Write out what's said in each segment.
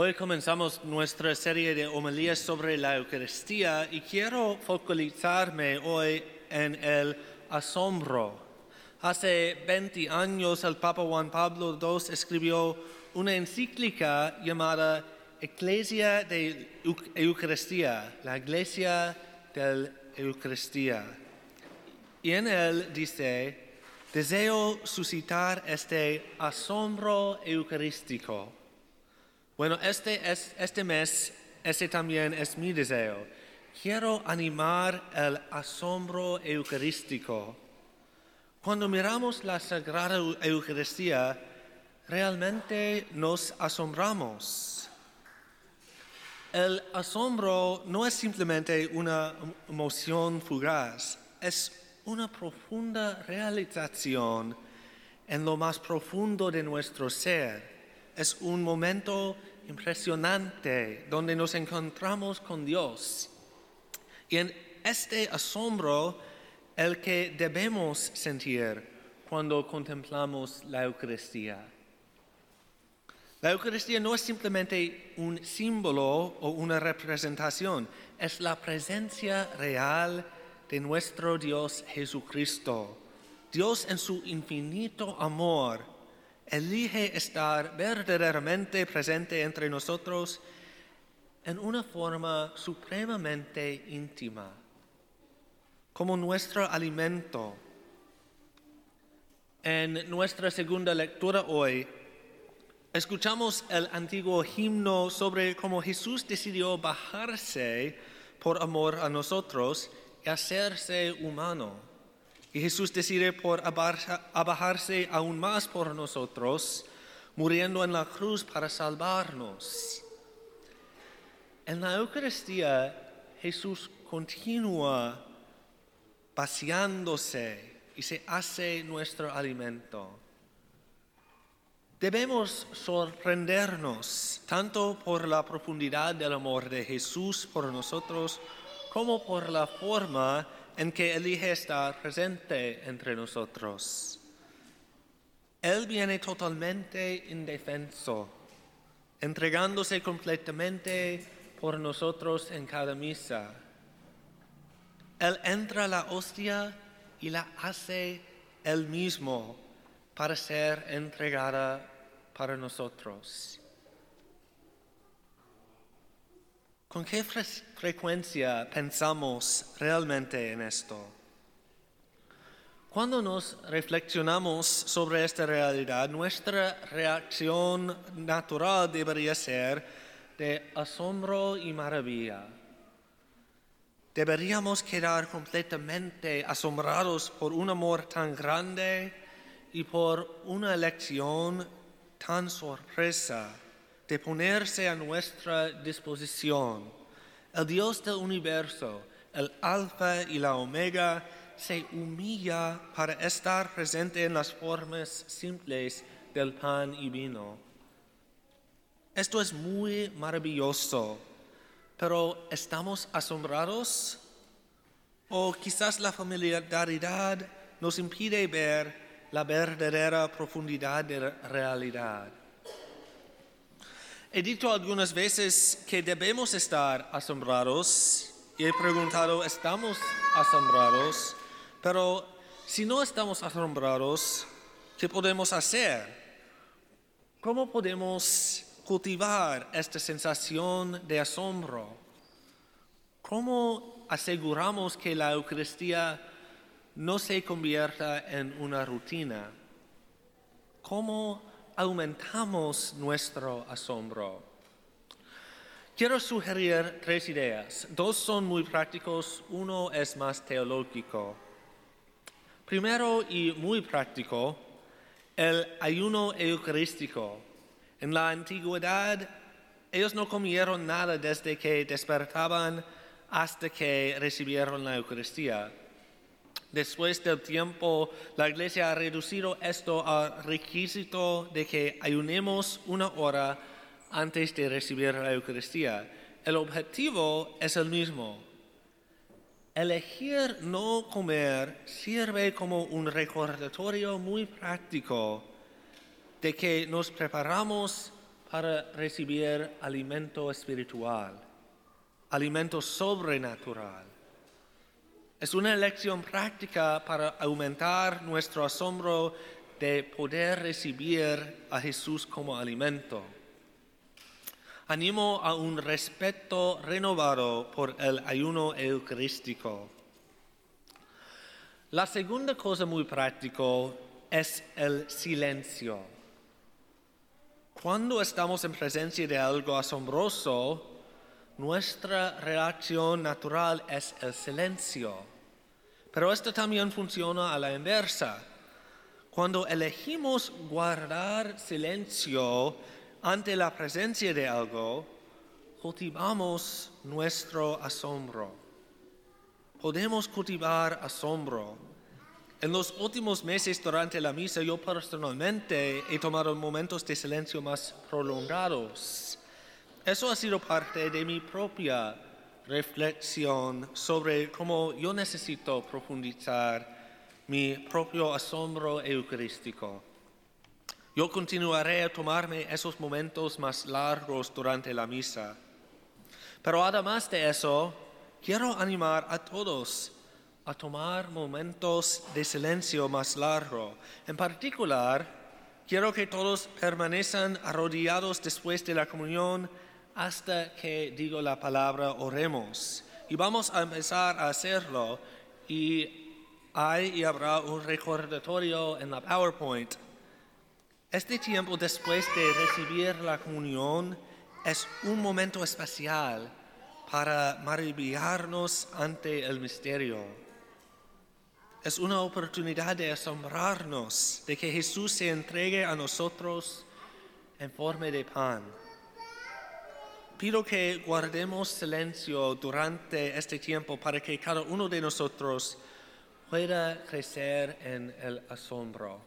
Hoy comenzamos nuestra serie de homilías sobre la Eucaristía y quiero focalizarme hoy en el asombro. Hace 20 años el Papa Juan Pablo II escribió una encíclica llamada Iglesia de Eucaristía, la Iglesia de la Eucaristía. Y en él dice, deseo suscitar este asombro eucarístico. Bueno, este, es, este mes, este también es mi deseo. Quiero animar el asombro eucarístico. Cuando miramos la Sagrada Eucaristía, realmente nos asombramos. El asombro no es simplemente una emoción fugaz, es una profunda realización en lo más profundo de nuestro ser. Es un momento impresionante donde nos encontramos con Dios. Y en este asombro, el que debemos sentir cuando contemplamos la Eucaristía. La Eucaristía no es simplemente un símbolo o una representación, es la presencia real de nuestro Dios Jesucristo. Dios en su infinito amor elige estar verdaderamente presente entre nosotros en una forma supremamente íntima, como nuestro alimento. En nuestra segunda lectura hoy, escuchamos el antiguo himno sobre cómo Jesús decidió bajarse por amor a nosotros hacerse humano. Y Jesús decide por abajarse aún más por nosotros, muriendo en la cruz para salvarnos. En la Eucaristía Jesús continúa paseándose y se hace nuestro alimento. Debemos sorprendernos tanto por la profundidad del amor de Jesús por nosotros como por la forma en que elige estar presente entre nosotros. Él viene totalmente indefenso, entregándose completamente por nosotros en cada misa. Él entra a la hostia y la hace él mismo para ser entregada para nosotros. ¿Con qué frecuencia pensamos realmente en esto? Cuando nos reflexionamos sobre esta realidad, nuestra reacción natural debería ser de asombro y maravilla. Deberíamos quedar completamente asombrados por un amor tan grande y por una elección tan sorpresa de ponerse a nuestra disposición. El Dios del universo, el alfa y la omega, se humilla para estar presente en las formas simples del pan y vino. Esto es muy maravilloso, pero ¿estamos asombrados? ¿O quizás la familiaridad nos impide ver la verdadera profundidad de la realidad? He dicho algunas veces que debemos estar asombrados y he preguntado, ¿estamos asombrados? Pero si no estamos asombrados, ¿qué podemos hacer? ¿Cómo podemos cultivar esta sensación de asombro? ¿Cómo aseguramos que la Eucaristía no se convierta en una rutina? ¿Cómo aumentamos nuestro asombro. Quiero sugerir tres ideas. Dos son muy prácticos, uno es más teológico. Primero y muy práctico, el ayuno eucarístico. En la antigüedad, ellos no comieron nada desde que despertaban hasta que recibieron la Eucaristía. Después del tiempo, la iglesia ha reducido esto al requisito de que ayunemos una hora antes de recibir la Eucaristía. El objetivo es el mismo. Elegir no comer sirve como un recordatorio muy práctico de que nos preparamos para recibir alimento espiritual, alimento sobrenatural. Es una lección práctica para aumentar nuestro asombro de poder recibir a Jesús como alimento. Animo a un respeto renovado por el ayuno eucarístico. La segunda cosa muy práctica es el silencio. Cuando estamos en presencia de algo asombroso, nuestra reacción natural es el silencio. Pero esto también funciona a la inversa. Cuando elegimos guardar silencio ante la presencia de algo, cultivamos nuestro asombro. Podemos cultivar asombro. En los últimos meses durante la misa yo personalmente he tomado momentos de silencio más prolongados. Eso ha sido parte de mi propia reflexión sobre cómo yo necesito profundizar mi propio asombro eucarístico. Yo continuaré a tomarme esos momentos más largos durante la misa. Pero además de eso, quiero animar a todos a tomar momentos de silencio más largo. En particular, quiero que todos permanezcan arrodillados después de la comunión hasta que digo la palabra oremos. Y vamos a empezar a hacerlo y hay y habrá un recordatorio en la PowerPoint. Este tiempo después de recibir la comunión es un momento especial para maravillarnos ante el misterio. Es una oportunidad de asombrarnos de que Jesús se entregue a nosotros en forma de pan pido que guardemos silencio durante este tiempo para que cada uno de nosotros pueda crecer en el asombro.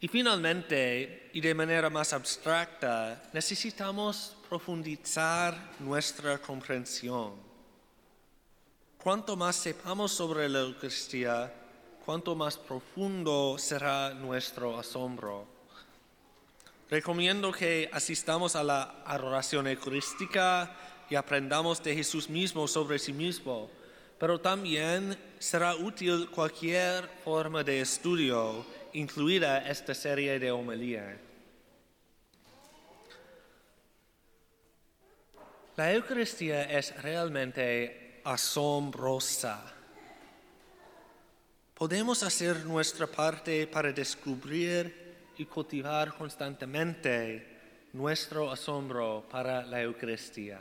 Y finalmente, y de manera más abstracta, necesitamos profundizar nuestra comprensión. Cuanto más sepamos sobre la Eucaristía, cuanto más profundo será nuestro asombro. Recomiendo que asistamos a la adoración eucarística y aprendamos de Jesús mismo sobre sí mismo, pero también será útil cualquier forma de estudio, incluida esta serie de homilía. La Eucaristía es realmente asombrosa. Podemos hacer nuestra parte para descubrir y cultivar constantemente nuestro asombro para la Eucaristía.